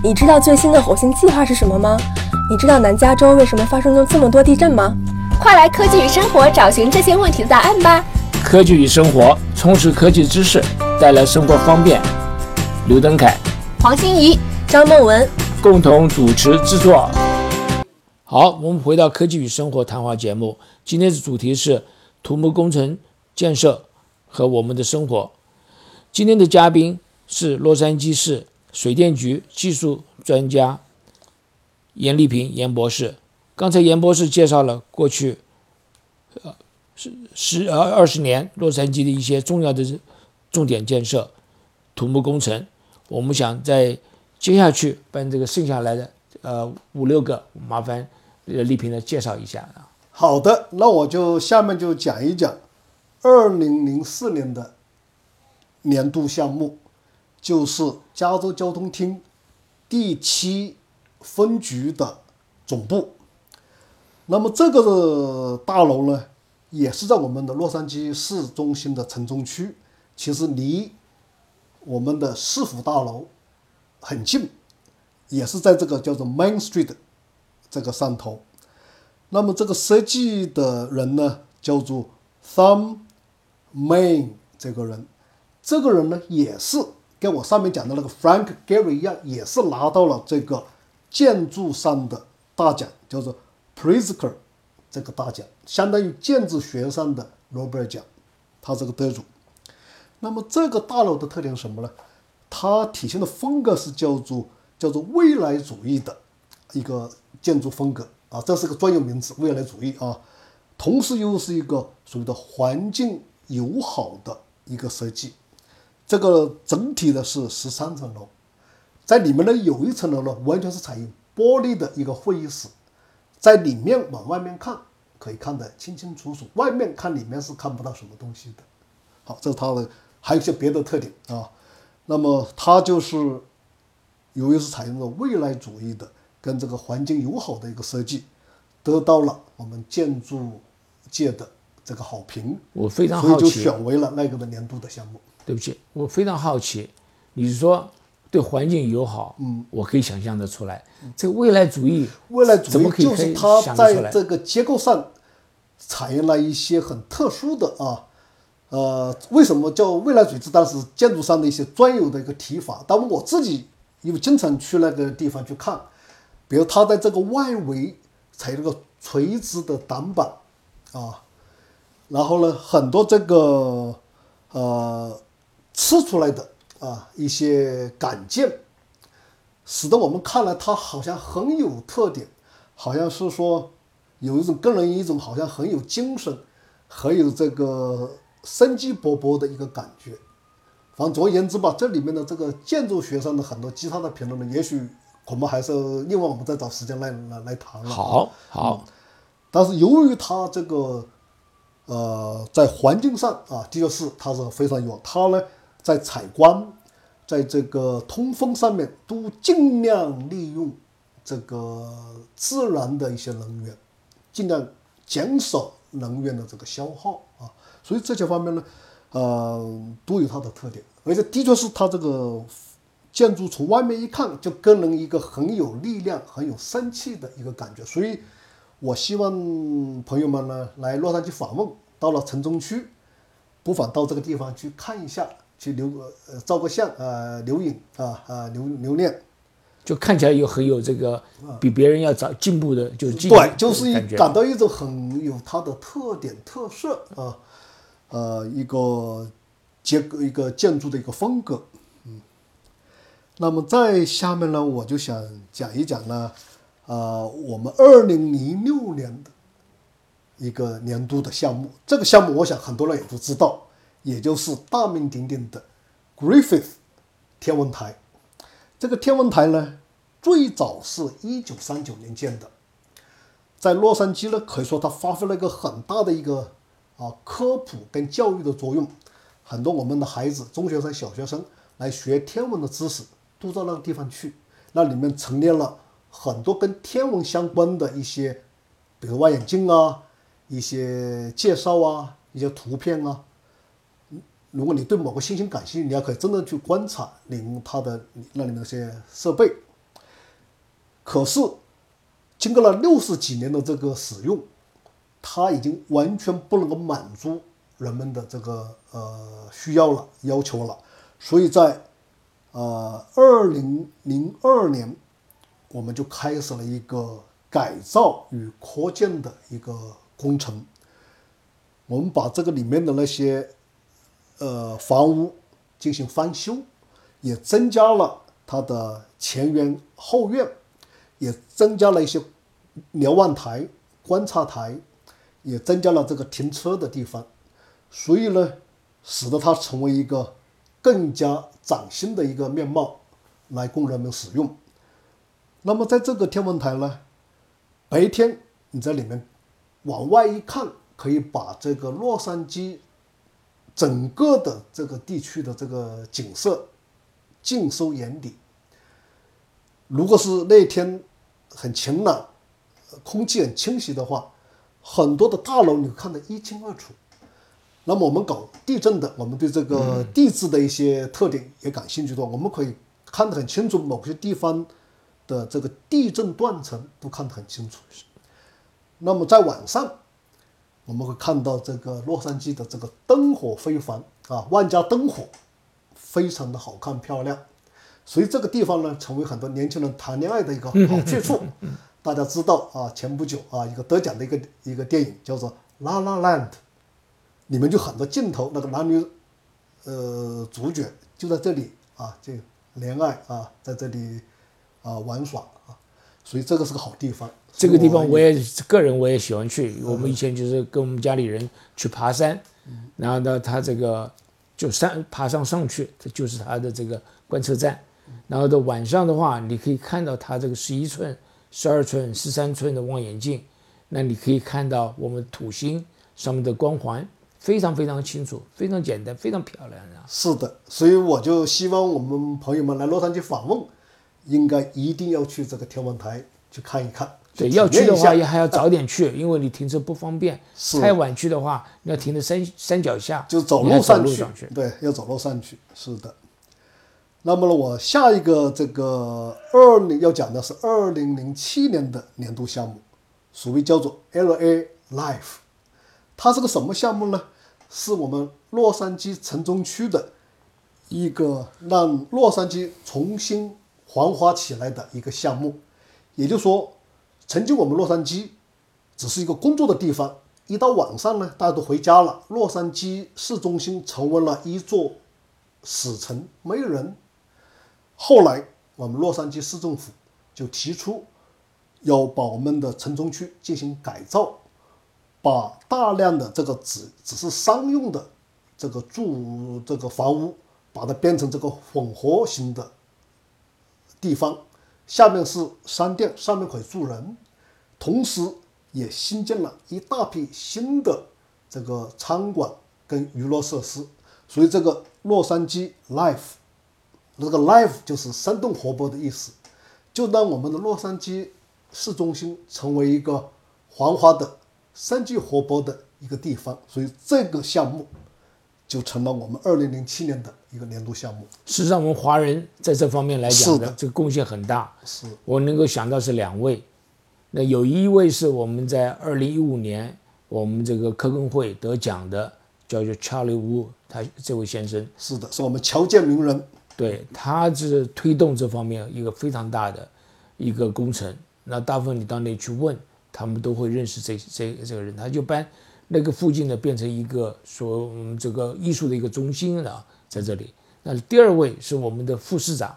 你知道最新的火星计划是什么吗？你知道南加州为什么发生了这么多地震吗？快来科技与生活找寻这些问题的答案吧！科技与生活，充实科技知识，带来生活方便。刘登凯、黄欣怡、张梦文共同主持制作。好，我们回到科技与生活谈话节目，今天的主题是土木工程建设和我们的生活。今天的嘉宾是洛杉矶市水电局技术专家严丽萍严博士。刚才严博士介绍了过去呃十十呃二十年洛杉矶的一些重要的重点建设土木工程。我们想在接下去把这个剩下来的呃五六个，麻烦呃丽萍来介绍一下啊。好的，那我就下面就讲一讲二零零四年的年度项目，就是加州交通厅第七分局的总部。那么这个大楼呢，也是在我们的洛杉矶市中心的城中区，其实离我们的市府大楼很近，也是在这个叫做 Main Street 这个上头。那么这个设计的人呢，叫做 Thumb Main 这个人，这个人呢也是跟我上面讲的那个 Frank Gehry 一样，也是拿到了这个建筑上的大奖，叫做 Pritzker 这个大奖，相当于建筑学上的诺贝尔奖，他这个得主。那么这个大楼的特点是什么呢？它体现的风格是叫做叫做未来主义的一个建筑风格啊，这是个专有名词，未来主义啊，同时又是一个所谓的环境友好的一个设计。这个整体的是十三层楼，在里面呢有一层楼呢完全是采用玻璃的一个会议室，在里面往外面看可以看得清清楚楚，外面看里面是看不到什么东西的。好，这是它的。还有一些别的特点啊，那么它就是由于是采用了未来主义的跟这个环境友好的一个设计，得到了我们建筑界的这个好评。我非常所以就，选为了那个的年度的项目。对不起，我非常好奇，你是说对环境友好？嗯，我可以想象得出来。这个未来主义，未来主义就是它？在这个结构上采用了一些很特殊的啊，呃，为什么叫未来主义？这当时建筑上的一些专有的一个提法。但我自己因为经常去那个地方去看，比如它在这个外围采用了个垂直的挡板啊，然后呢，很多这个呃吃出来的啊一些感见，使得我们看了它好像很有特点，好像是说有一种给人一种好像很有精神，很有这个生机勃勃的一个感觉。反正总而言之吧，这里面的这个建筑学上的很多其他的评论呢，也许恐怕还是另外我们再找时间来来来谈了。好好，但是由于它这个呃在环境上啊，的确是它是非常有，它呢在采光，在这个通风上面都尽量利用这个自然的一些能源，尽量减少能源的这个消耗啊，所以这些方面呢，呃都有它的特点，而且的确是它这个建筑从外面一看就给人一个很有力量、很有生气的一个感觉，所以我希望朋友们呢来洛杉矶访问，到了城中区，不妨到这个地方去看一下，去留个呃照个相，呃留影啊啊留留念，就看起来有很有这个比别人要早进步的，就是进对，就是一感到一种很有它的特点特色啊，呃一个结构一个建筑的一个风格，嗯，那么在下面呢，我就想讲一讲呢，呃，我们二零零六年的一个年度的项目，这个项目我想很多人也都知道，也就是大名鼎鼎的 Griffith 天文台。这个天文台呢，最早是一九三九年建的，在洛杉矶呢，可以说它发挥了一个很大的一个啊科普跟教育的作用。很多我们的孩子，中学生、小学生来学天文的知识，都到那个地方去。那里面陈列了很多跟天文相关的一些，比如望远镜啊，一些介绍啊，一些图片啊。如果你对某个星星感兴趣，你要可以真的去观察，领它的那里那些设备可是经过了六十几年的这个使用，它已经完全不能够满足人们的这个呃需要了、要求了。所以在呃二零零二年，我们就开始了一个改造与扩建的一个工程。我们把这个里面的那些呃房屋进行翻修，也增加了它的前院后院，也增加了一些瞭望台、观察台，也增加了这个停车的地方，所以呢，使得它成为一个更加崭新的一个面貌来供人们使用。那么在这个天文台呢，白天你在里面往外一看。可以把这个洛杉矶整个的这个地区的这个景色尽收眼底。如果是那天很晴朗，空气很清晰的话，很多的大楼你看得一清二楚。那么我们搞地震的，我们对这个地质的一些特点也感兴趣的话，我们可以看得很清楚，某些地方的这个地震断层都看得很清楚。那么在晚上。我们会看到这个洛杉矶的这个灯火非凡啊，万家灯火，非常的好看漂亮，所以这个地方呢，成为很多年轻人谈恋爱的一个好去处。大家知道啊，前不久啊，一个得奖的一个一个电影叫做《La La Land》，里面就很多镜头，那个男女呃主角就在这里啊，就恋爱啊，在这里啊玩耍啊，所以这个是个好地方。这个地方我也个人我也喜欢去。我们以前就是跟我们家里人去爬山，然后呢，他这个就山爬上上去，这就是他的这个观测站。然后到晚上的话，你可以看到他这个十一寸、十二寸、十三寸的望远镜，那你可以看到我们土星上面的光环，非常非常清楚，非常简单，非常漂亮啊。是的，所以我就希望我们朋友们来洛杉矶访问，应该一定要去这个天文台去看一看。对，要去的话也还要早点去，因为你停车不方便。太晚去的话，你要停在山山脚下，就走路上去。对，要走路上去。是的。那么呢，我下一个这个二零要讲的是二零零七年的年度项目，所谓叫做 LA Life。它是个什么项目呢？是我们洛杉矶城中区的一个让洛杉矶重新繁华起来的一个项目。也就是说。曾经我们洛杉矶只是一个工作的地方，一到晚上呢，大家都回家了。洛杉矶市中心成为了一座死城，没有人。后来我们洛杉矶市政府就提出要把我们的城中区进行改造，把大量的这个只只是商用的这个住这个房屋，把它变成这个混合型的地方。下面是商店，上面可以住人，同时也新建了一大批新的这个餐馆跟娱乐设施，所以这个洛杉矶 Life，这个 Life 就是生动活泼的意思，就让我们的洛杉矶市中心成为一个繁华的、生机活泼的一个地方，所以这个项目就成了我们二零零七年的。一个年度项目，事实上，我们华人在这方面来讲的这个贡献很大。是我能够想到是两位，那有一位是我们在二零一五年我们这个科工会得奖的，叫做 Charlie Wu，他这位先生是的，是我们侨建名人。对，他是推动这方面一个非常大的一个工程。那大部分你到那去问，他们都会认识这这这个人，他就把那个附近呢变成一个说这个艺术的一个中心了。在这里，那第二位是我们的副市长，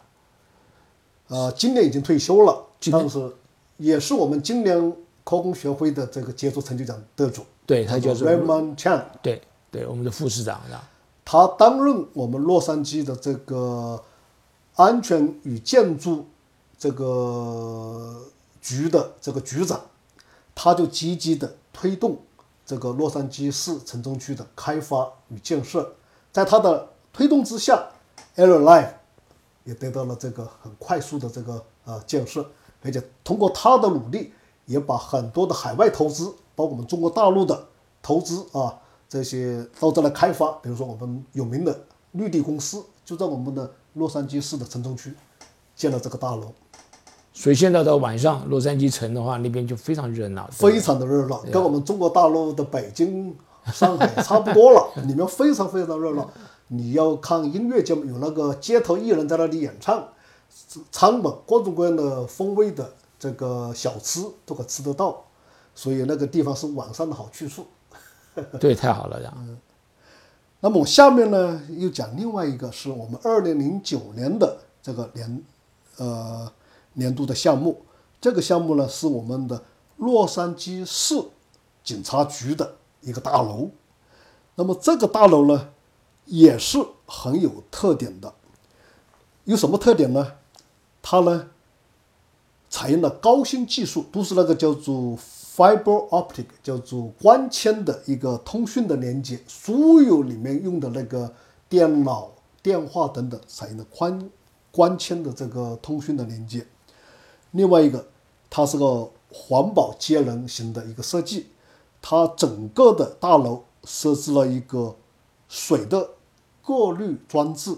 呃，今年已经退休了，但是也是我们今年科工学会的这个杰出成就奖得主。对他叫做 Raymond Chan。对对，我们的副市长啊，他担任我们洛杉矶的这个安全与建筑这个局的这个局长，他就积极的推动这个洛杉矶市城中区的开发与建设，在他的。推动之下，Air Life 也得到了这个很快速的这个呃建设，而且通过他的努力，也把很多的海外投资，包括我们中国大陆的投资啊，这些到这来开发。比如说我们有名的绿地公司，就在我们的洛杉矶市的城中区建了这个大楼。所以现在到晚上，洛杉矶城的话，那边就非常热闹，非常的热闹，跟我们中国大陆的北京、上海差不多了，里面非常非常热闹。你要看音乐节目，有那个街头艺人在那里演唱，餐本各种各样的风味的这个小吃都可吃得到，所以那个地方是晚上的好去处。对，太好了，这样。那么我下面呢又讲另外一个，是我们二零零九年的这个年，呃年度的项目。这个项目呢是我们的洛杉矶市警察局的一个大楼。那么这个大楼呢也是很有特点的。有什么特点呢？它呢采用了高新技术，都是那个叫做。Fiber optic 叫做光纤的一个通讯的连接，所有里面用的那个电脑、电话等等采用的宽光纤的这个通讯的连接。另外一个，它是个环保节能型的一个设计，它整个的大楼设置了一个水的过滤装置。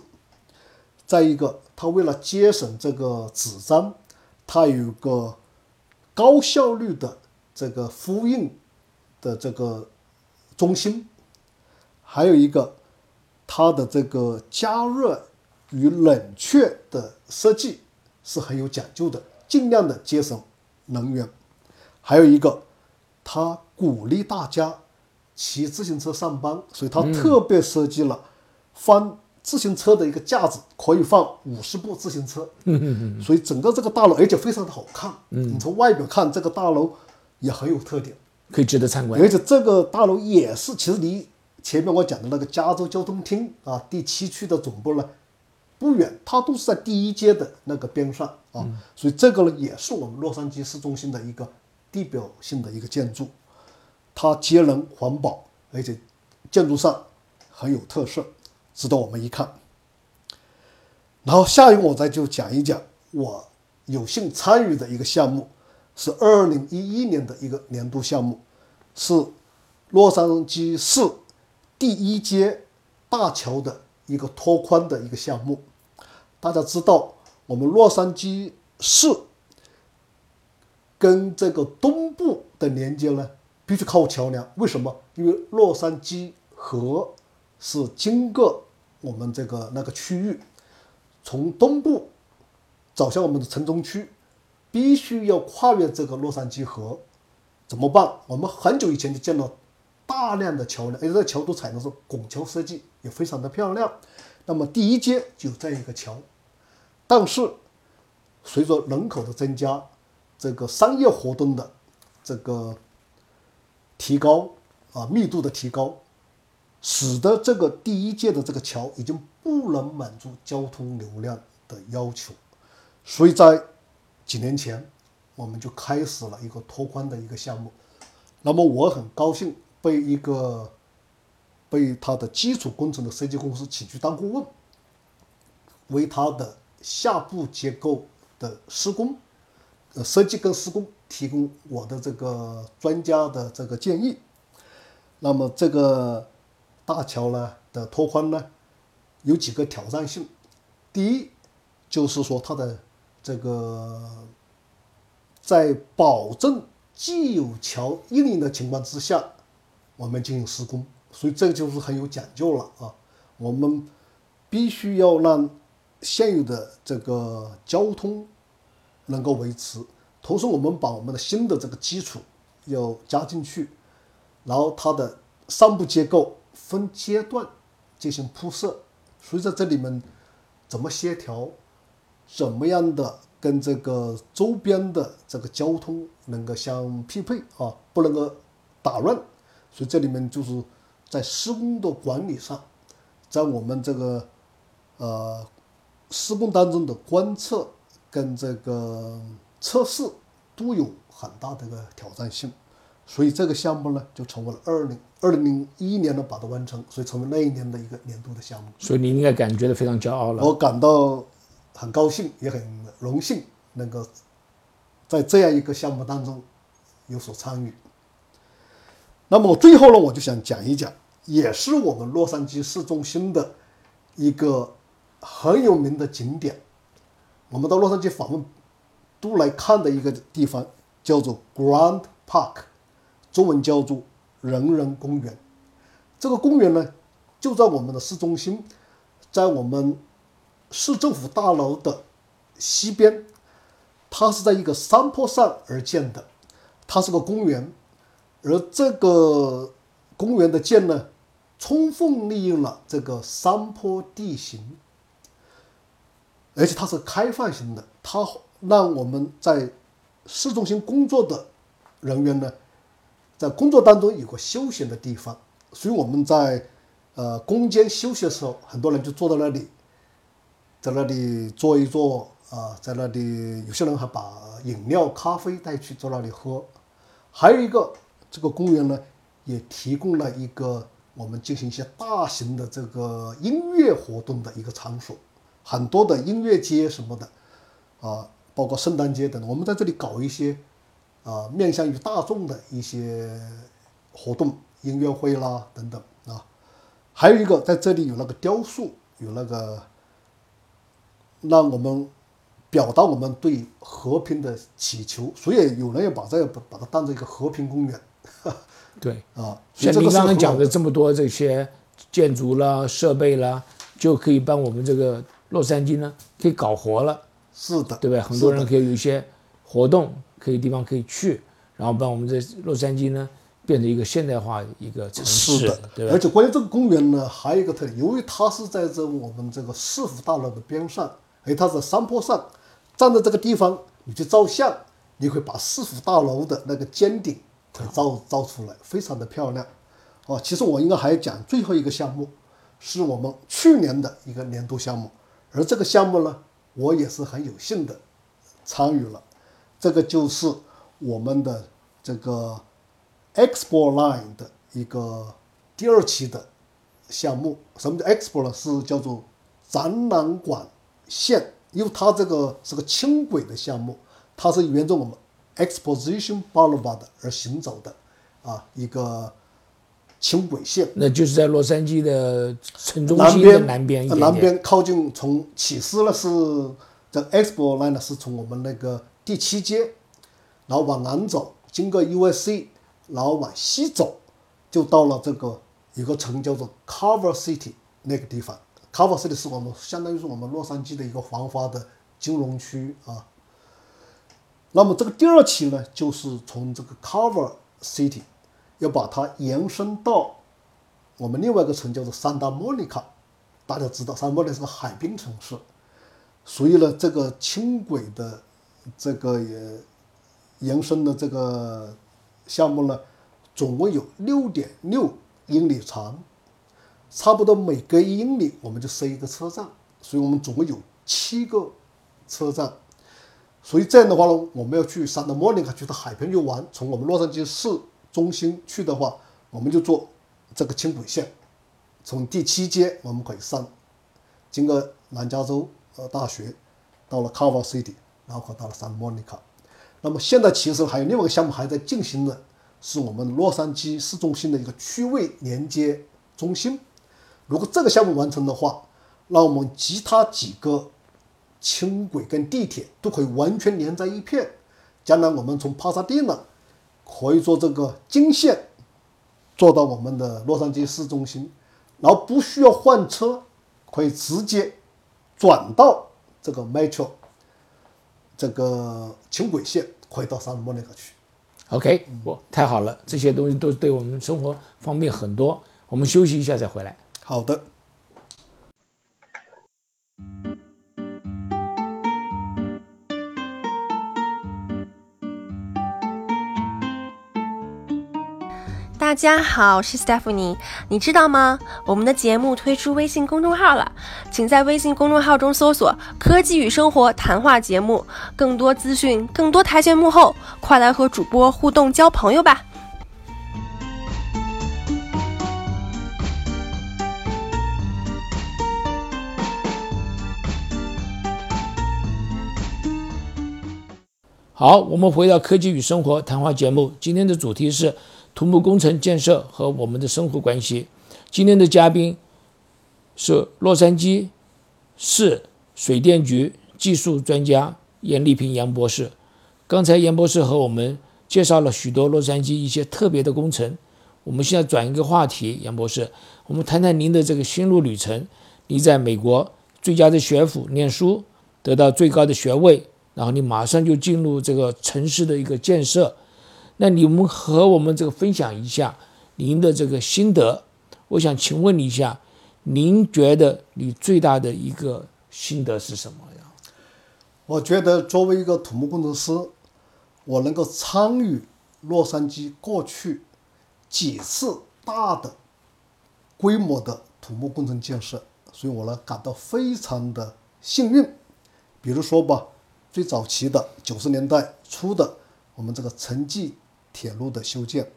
再一个，它为了节省这个纸张，它有个高效率的。这个复印的这个中心，还有一个它的这个加热与冷却的设计是很有讲究的，尽量的节省能源。还有一个，他鼓励大家骑自行车上班，所以他特别设计了放自行车的一个架子，可以放五十部自行车。嗯嗯嗯所以整个这个大楼而且非常的好看。嗯你从外表看，这个大楼。也很有特点，可以值得参观。而且这个大楼也是，其实离前面我讲的那个加州交通厅啊第七区的总部呢不远，它都是在第一街的那个边上啊，所以这个呢也是我们洛杉矶市中心的一个地标性的一个建筑，它节能环保，而且建筑上很有特色，值得我们一看。然后下一个我再就讲一讲我有幸参与的一个项目。是二零一一年的一个年度项目，是洛杉矶市第一街大桥的一个拓宽的一个项目。大家知道，我们洛杉矶市跟这个东部的连接呢，必须靠桥梁。为什么？因为洛杉矶河是经过我们这个那个区域，从东部走向我们的城中区。必须要跨越这个洛杉矶河，怎么办？我们很久以前就见到大量的桥梁，而且这桥都采用的是拱桥设计，也非常的漂亮。那么第一阶就这样一个桥，但是随着人口的增加，这个商业活动的这个提高啊，密度的提高，使得这个第一届的这个桥已经不能满足交通流量的要求，所以在几年前，我们就开始了一个拓宽的一个项目。那么我很高兴被一个被他的基础工程的设计公司请去当顾问，为他的下部结构的施工、呃设计跟施工提供我的这个专家的这个建议。那么这个大桥呢的拓宽呢，有几个挑战性。第一，就是说它的。这个在保证既有桥运营的情况之下，我们进行施工，所以这个就是很有讲究了啊。我们必须要让现有的这个交通能够维持，同时我们把我们的新的这个基础要加进去，然后它的上部结构分阶段进行铺设，所以在这里面怎么协调？怎么样的跟这个周边的这个交通能够相匹配啊？不能够打乱，所以这里面就是在施工的管理上，在我们这个呃施工当中的观测跟这个测试都有很大的一个挑战性，所以这个项目呢就成为了二零二零零一年呢把它完成，所以成为那一年的一个年度的项目。所以你应该感觉到非常骄傲了。我感到。很高兴，也很荣幸能够在这样一个项目当中有所参与。那么最后呢，我就想讲一讲，也是我们洛杉矶市中心的一个很有名的景点。我们到洛杉矶访问都来看的一个地方，叫做 Grand Park，中文叫做人人公园。这个公园呢，就在我们的市中心，在我们市政府大楼的西边。它是在一个山坡上而建的，它是个公园，而这个公园的建呢，充分利用了这个山坡地形，而且它是开放型的，它让我们在市中心工作的人员呢，在工作当中有个休闲的地方，所以我们在呃工间休息的时候，很多人就坐在那里，在那里坐一坐。啊，在那里，有些人还把饮料、咖啡带去，坐那里喝。还有一个，这个公园呢，也提供了一个我们进行一些大型的这个音乐活动的一个场所，很多的音乐节什么的，啊，包括圣诞节等，我们在这里搞一些啊，面向于大众的一些活动，音乐会啦等等啊。还有一个，在这里有那个雕塑，有那个让我们。表达我们对和平的祈求，所以有人也把这个把把它当成一个和平公园。对 啊，像您刚刚讲的这么多这些建筑啦、设备啦，就可以帮我们这个洛杉矶呢，可以搞活了。是的，对不对？很多人可以有一些活动，可以地方可以去，然后把我们这洛杉矶呢变成一个现代化一个城市。是的，对而且关于这个公园呢，还有一个特点，由于它是在这我们这个市府大楼的边上，而它在山坡上。站在这个地方，你去照相，你会把市府大楼的那个尖顶给照照出来，非常的漂亮。哦，其实我应该还要讲最后一个项目，是我们去年的一个年度项目，而这个项目呢，我也是很有幸的参与了。这个就是我们的这个 Expo Line 的一个第二期的项目。什么叫 Expo 呢？是叫做展览馆线。因为它这个是个轻轨的项目，它是沿着我们 Exposition Boulevard 而行走的，啊，一个轻轨线。那就是在洛杉矶的城中心的南边，南边靠近从起司呢是这 Expo Line 呢是从我们那个第七街，然后往南走，经过 USC，然后往西走，就到了这个有个城叫做 Cover City 那个地方。Cover City 是我们相当于是我们洛杉矶的一个繁华的金融区啊。那么这个第二期呢，就是从这个 Cover City 要把它延伸到我们另外一个城叫做 Santa Monica。大家知道，Santa Monica 是个海滨城市，所以呢，这个轻轨的这个也延伸的这个项目呢，总共有六点六英里长。差不多每隔一英里我们就设一个车站，所以我们总共有七个车站。所以这样的话呢，我们要去三达莫尼卡去到海边去玩，从我们洛杉矶市中心去的话，我们就坐这个轻轨线，从第七街我们可以上，经过南加州呃大学，到了 Cover City，然后到了 San Monica。那么现在其实还有另外一个项目还在进行的，是我们洛杉矶市中心的一个区位连接中心。如果这个项目完成的话，那我们其他几个轻轨跟地铁都可以完全连在一片。将来我们从帕萨蒂娜可以坐这个经线坐到我们的洛杉矶市中心，然后不需要换车，可以直接转到这个 Metro 这个轻轨线，可以到沙莫那个去。OK，我太好了，这些东西都对我们生活方便很多。我们休息一下再回来。好的。大家好，我是 Stephanie。你知道吗？我们的节目推出微信公众号了，请在微信公众号中搜索“科技与生活”谈话节目，更多资讯，更多台前幕后，快来和主播互动交朋友吧。好，我们回到科技与生活谈话节目。今天的主题是土木工程建设和我们的生活关系。今天的嘉宾是洛杉矶市水电局技术专家严丽萍杨博士。刚才严博士和我们介绍了许多洛杉矶一些特别的工程。我们现在转一个话题，杨博士，我们谈谈您的这个心路旅程。你在美国最佳的学府念书，得到最高的学位，然后你马上就进入这个城市的一个建设。那你们和我们这个分享一下您的这个心得。我想请问你一下，您觉得你最大的一个心得是什么呀？我觉得作为一个土木工程师，我能够参与洛杉矶过去。几次大的规模的土木工程建设，所以我呢感到非常的幸运。比如说吧，最早期的九十年代初的我们这个城际铁路的修建，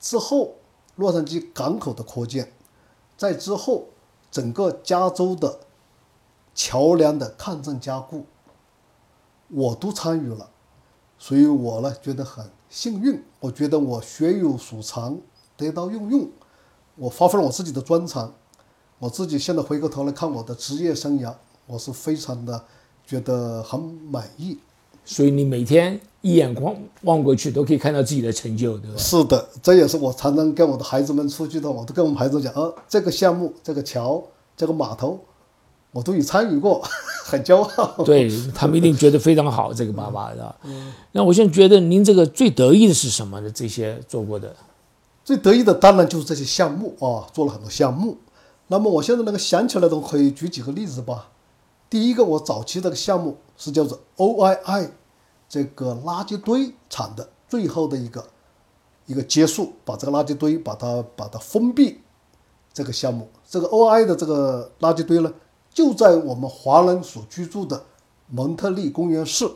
之后洛杉矶港口的扩建，在之后整个加州的桥梁的抗震加固，我都参与了，所以我呢觉得很。幸运，我觉得我学有所长，得到运用，我发挥了我自己的专长，我自己现在回过头来看我的职业生涯，我是非常的觉得很满意。所以你每天一眼光望过去，都可以看到自己的成就，对吧？是的，这也是我常常跟我的孩子们出去的，我都跟我们孩子讲，呃，这个项目、这个桥、这个码头。我都有参与过，很骄傲。对他们一定觉得非常好，这个爸爸是吧？那我现在觉得您这个最得意的是什么呢？这些做过的，最得意的当然就是这些项目啊，做了很多项目。那么我现在能够想起来的，可以举几个例子吧。第一个，我早期这个项目是叫做 OII 这个垃圾堆厂的最后的一个一个结束，把这个垃圾堆把它把它封闭。这个项目，这个 OII 的这个垃圾堆呢？就在我们华人所居住的蒙特利公园市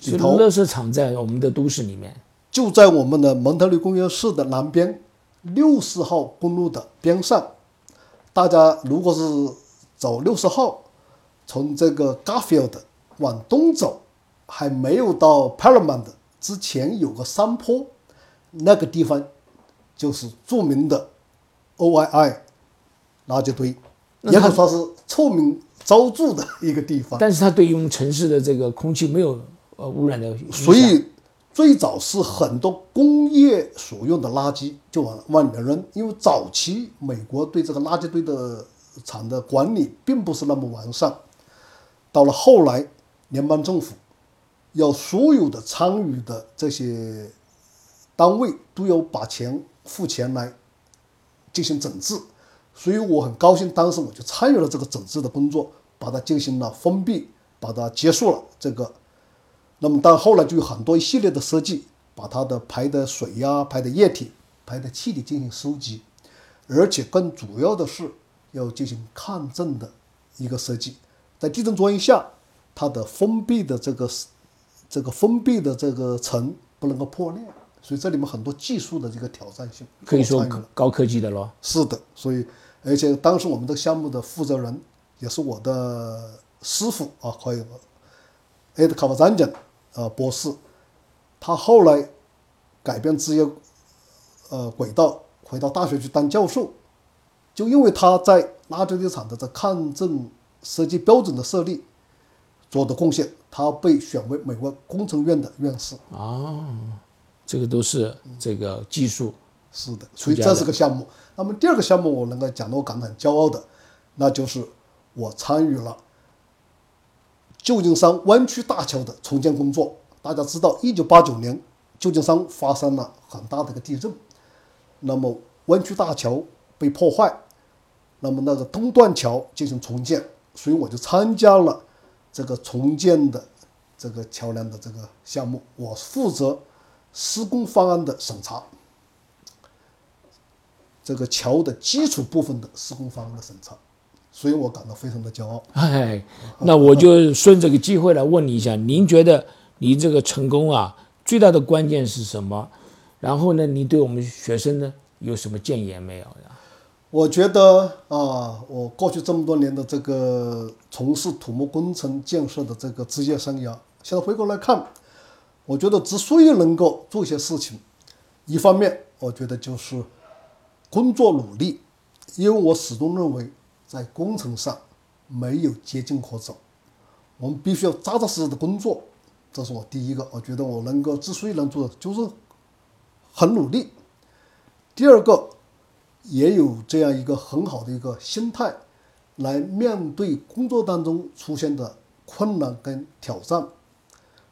里头，垃圾场在我们的都市里面，就在我们的蒙特利公园市的南边，六十号公路的边上。大家如果是走六十号，从这个 Garfield 往东走，还没有到 Paramount 之前有个山坡，那个地方就是著名的 OII 垃圾堆。也可说是臭名昭著的一个地方，但是它对于我们城市的这个空气没有呃污染的，所以最早是很多工业所用的垃圾就往往里面扔，因为早期美国对这个垃圾堆的厂的管理并不是那么完善，到了后来联邦政府要所有的参与的这些单位都要把钱付钱来进行整治。所以我很高兴，当时我就参与了这个整治的工作，把它进行了封闭，把它结束了。这个，那么到后来就有很多一系列的设计，把它的排的水呀、排的液体、排的气体进行收集，而且更主要的是要进行抗震的一个设计，在地震作用下，它的封闭的这个这个封闭的这个层不能够破裂，所以这里面很多技术的这个挑战性，可以说高科技的咯。是的，所以。而且当时我们这个项目的负责人也是我的师傅啊，可以，艾德卡瓦詹奖呃博士，他后来改变职业呃轨道，回到大学去当教授，就因为他在垃圾堆场的这抗震设计标准的设立做的贡献，他被选为美国工程院的院士。啊，这个都是这个技术。是的，所以这是个项目。那么第二个项目，我能够讲的我感到很骄傲的，那就是我参与了旧金山湾区大桥的重建工作。大家知道，一九八九年旧金山发生了很大的一个地震，那么湾区大桥被破坏，那么那个东段桥进行重建，所以我就参加了这个重建的这个桥梁的这个项目，我负责施工方案的审查。这个桥的基础部分的施工方案的审查，所以我感到非常的骄傲。哎，那我就顺这个机会来问你一下，您觉得你这个成功啊，最大的关键是什么？然后呢，你对我们学生呢有什么建言没有呀？我觉得啊，我过去这么多年的这个从事土木工程建设的这个职业生涯，现在回过来看，我觉得之所以能够做些事情，一方面我觉得就是。工作努力，因为我始终认为，在工程上没有捷径可走。我们必须要扎扎实实的工作，这是我第一个。我觉得我能够之所以能做的，就是很努力。第二个，也有这样一个很好的一个心态，来面对工作当中出现的困难跟挑战。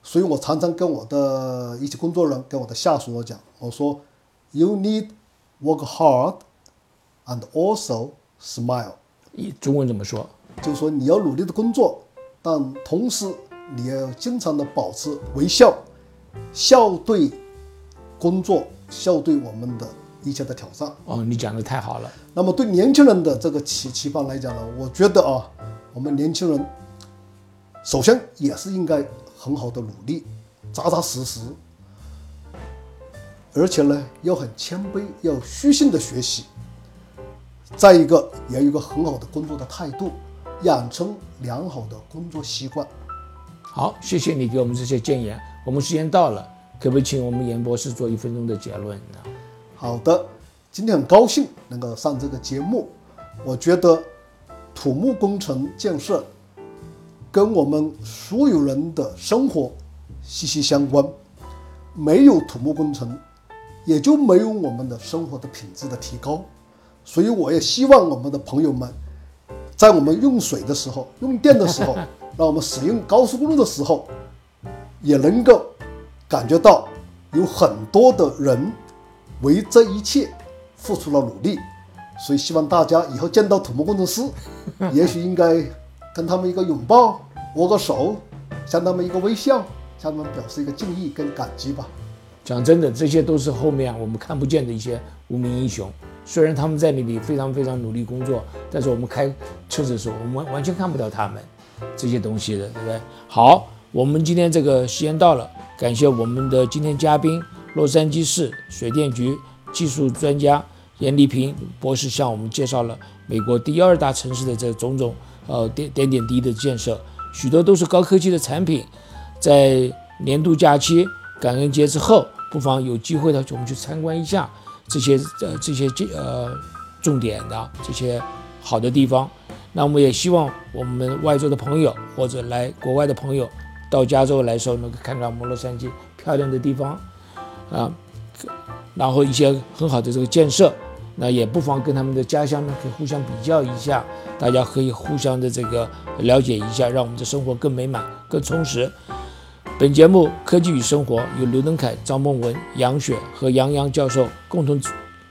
所以我常常跟我的一些工作人、跟我的下属讲，我说：“You need work hard and also smile。”一中文怎么说？就是说你要努力的工作，但同时你要经常的保持微笑，笑对工作，笑对我们的一切的挑战。哦，你讲的太好了。那么对年轻人的这个期期盼来讲呢，我觉得啊，我们年轻人首先也是应该很好的努力，扎扎实实，而且呢要很谦卑，要虚心的学习。再一个，也有一个很好的工作的态度，养成良好的工作习惯。好，谢谢你给我们这些建言。我们时间到了，可不可以请我们严博士做一分钟的结论呢？好的，今天很高兴能够上这个节目。我觉得土木工程建设跟我们所有人的生活息息相关，没有土木工程，也就没有我们的生活的品质的提高。所以我也希望我们的朋友们，在我们用水的时候、用电的时候，让我们使用高速公路的时候，也能够感觉到有很多的人为这一切付出了努力。所以希望大家以后见到土木工程师，也许应该跟他们一个拥抱、握个手，向他们一个微笑，向他们表示一个敬意跟感激吧。讲真的，这些都是后面我们看不见的一些无名英雄。虽然他们在那里非常非常努力工作，但是我们开车子的时候，我们完完全看不到他们这些东西的，对不对？好，我们今天这个时间到了，感谢我们的今天嘉宾，洛杉矶市水电局技术专家严丽萍博士向我们介绍了美国第二大城市的这种种呃点点点滴的建设，许多都是高科技的产品。在年度假期、感恩节之后，不妨有机会的我们去参观一下。这些呃这些呃重点的这些好的地方，那我们也希望我们外州的朋友或者来国外的朋友到加州来的时候能够看看摩洛杉矶漂亮的地方啊，然后一些很好的这个建设，那也不妨跟他们的家乡呢可以互相比较一下，大家可以互相的这个了解一下，让我们的生活更美满、更充实。本节目《科技与生活》由刘登凯、张梦文、杨雪和杨洋教授共同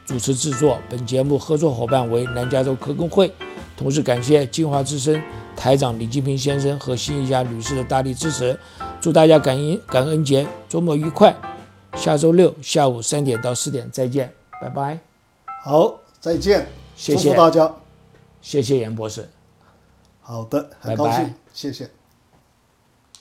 主持制作。本节目合作伙伴为南加州科工会。同时感谢金华之声台长李金平先生和辛一佳女士的大力支持。祝大家感恩感恩节周末愉快！下周六下午三点到四点再见，拜拜。好，再见，谢谢大家。谢谢严博士。好的，很高兴，拜拜谢谢。